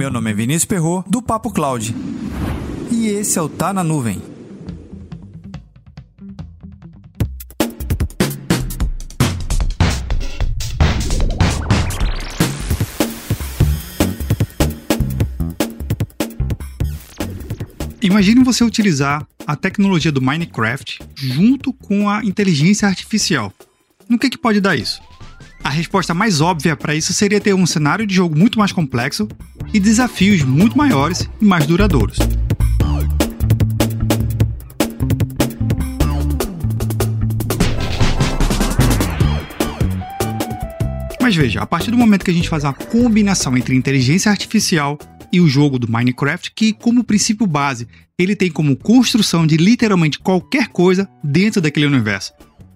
Meu nome é Vinícius Perro do Papo Cloud. E esse é o Tá na Nuvem. Imagine você utilizar a tecnologia do Minecraft junto com a inteligência artificial. No que, que pode dar isso? A resposta mais óbvia para isso seria ter um cenário de jogo muito mais complexo e desafios muito maiores e mais duradouros. Mas veja, a partir do momento que a gente faz uma combinação entre inteligência artificial e o jogo do Minecraft, que como princípio base, ele tem como construção de literalmente qualquer coisa dentro daquele universo.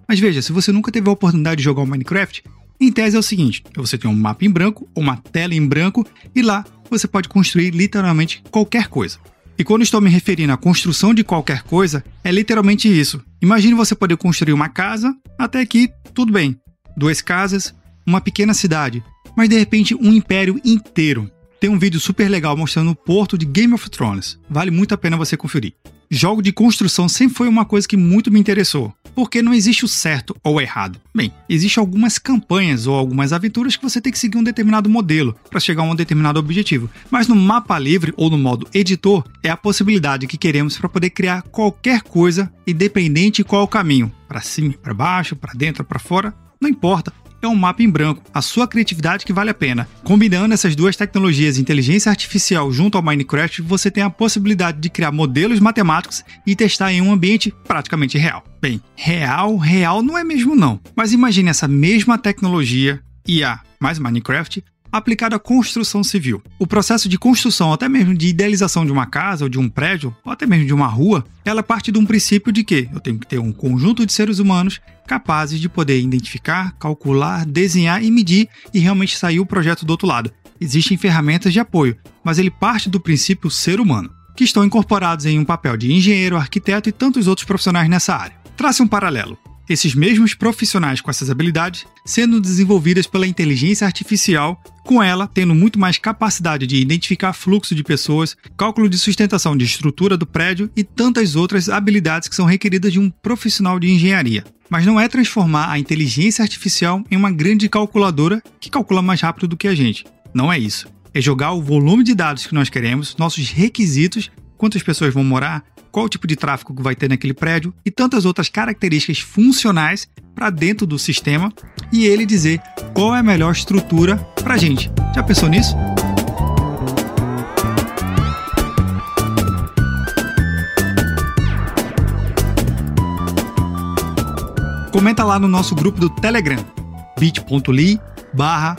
Mas veja, se você nunca teve a oportunidade de jogar o Minecraft, em tese é o seguinte: você tem um mapa em branco, uma tela em branco, e lá você pode construir literalmente qualquer coisa. E quando estou me referindo à construção de qualquer coisa, é literalmente isso. Imagine você poder construir uma casa, até aqui tudo bem. Duas casas, uma pequena cidade, mas de repente um império inteiro. Tem um vídeo super legal mostrando o porto de Game of Thrones. Vale muito a pena você conferir. Jogo de construção sempre foi uma coisa que muito me interessou, porque não existe o certo ou o errado. Bem, existem algumas campanhas ou algumas aventuras que você tem que seguir um determinado modelo para chegar a um determinado objetivo, mas no mapa livre ou no modo editor é a possibilidade que queremos para poder criar qualquer coisa, independente de qual o caminho, para cima, para baixo, para dentro, para fora, não importa é um mapa em branco, a sua criatividade que vale a pena. Combinando essas duas tecnologias, inteligência artificial junto ao Minecraft, você tem a possibilidade de criar modelos matemáticos e testar em um ambiente praticamente real. Bem, real, real não é mesmo não. Mas imagine essa mesma tecnologia IA mais Minecraft aplicado à construção civil. O processo de construção, até mesmo de idealização de uma casa ou de um prédio, ou até mesmo de uma rua, ela parte de um princípio de que eu tenho que ter um conjunto de seres humanos capazes de poder identificar, calcular, desenhar e medir e realmente sair o projeto do outro lado. Existem ferramentas de apoio, mas ele parte do princípio ser humano, que estão incorporados em um papel de engenheiro, arquiteto e tantos outros profissionais nessa área. Trace um paralelo esses mesmos profissionais com essas habilidades sendo desenvolvidas pela inteligência artificial, com ela tendo muito mais capacidade de identificar fluxo de pessoas, cálculo de sustentação de estrutura do prédio e tantas outras habilidades que são requeridas de um profissional de engenharia. Mas não é transformar a inteligência artificial em uma grande calculadora que calcula mais rápido do que a gente. Não é isso. É jogar o volume de dados que nós queremos, nossos requisitos, quantas pessoas vão morar, qual tipo de tráfego vai ter naquele prédio e tantas outras características funcionais para dentro do sistema e ele dizer qual é a melhor estrutura para a gente. Já pensou nisso? Comenta lá no nosso grupo do Telegram, bit.ly barra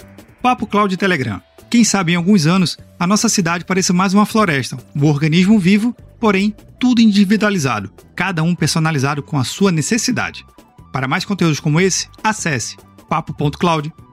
Telegram. Quem sabe em alguns anos a nossa cidade pareça mais uma floresta, um organismo vivo porém tudo individualizado, cada um personalizado com a sua necessidade. Para mais conteúdos como esse, acesse papo.cloud.com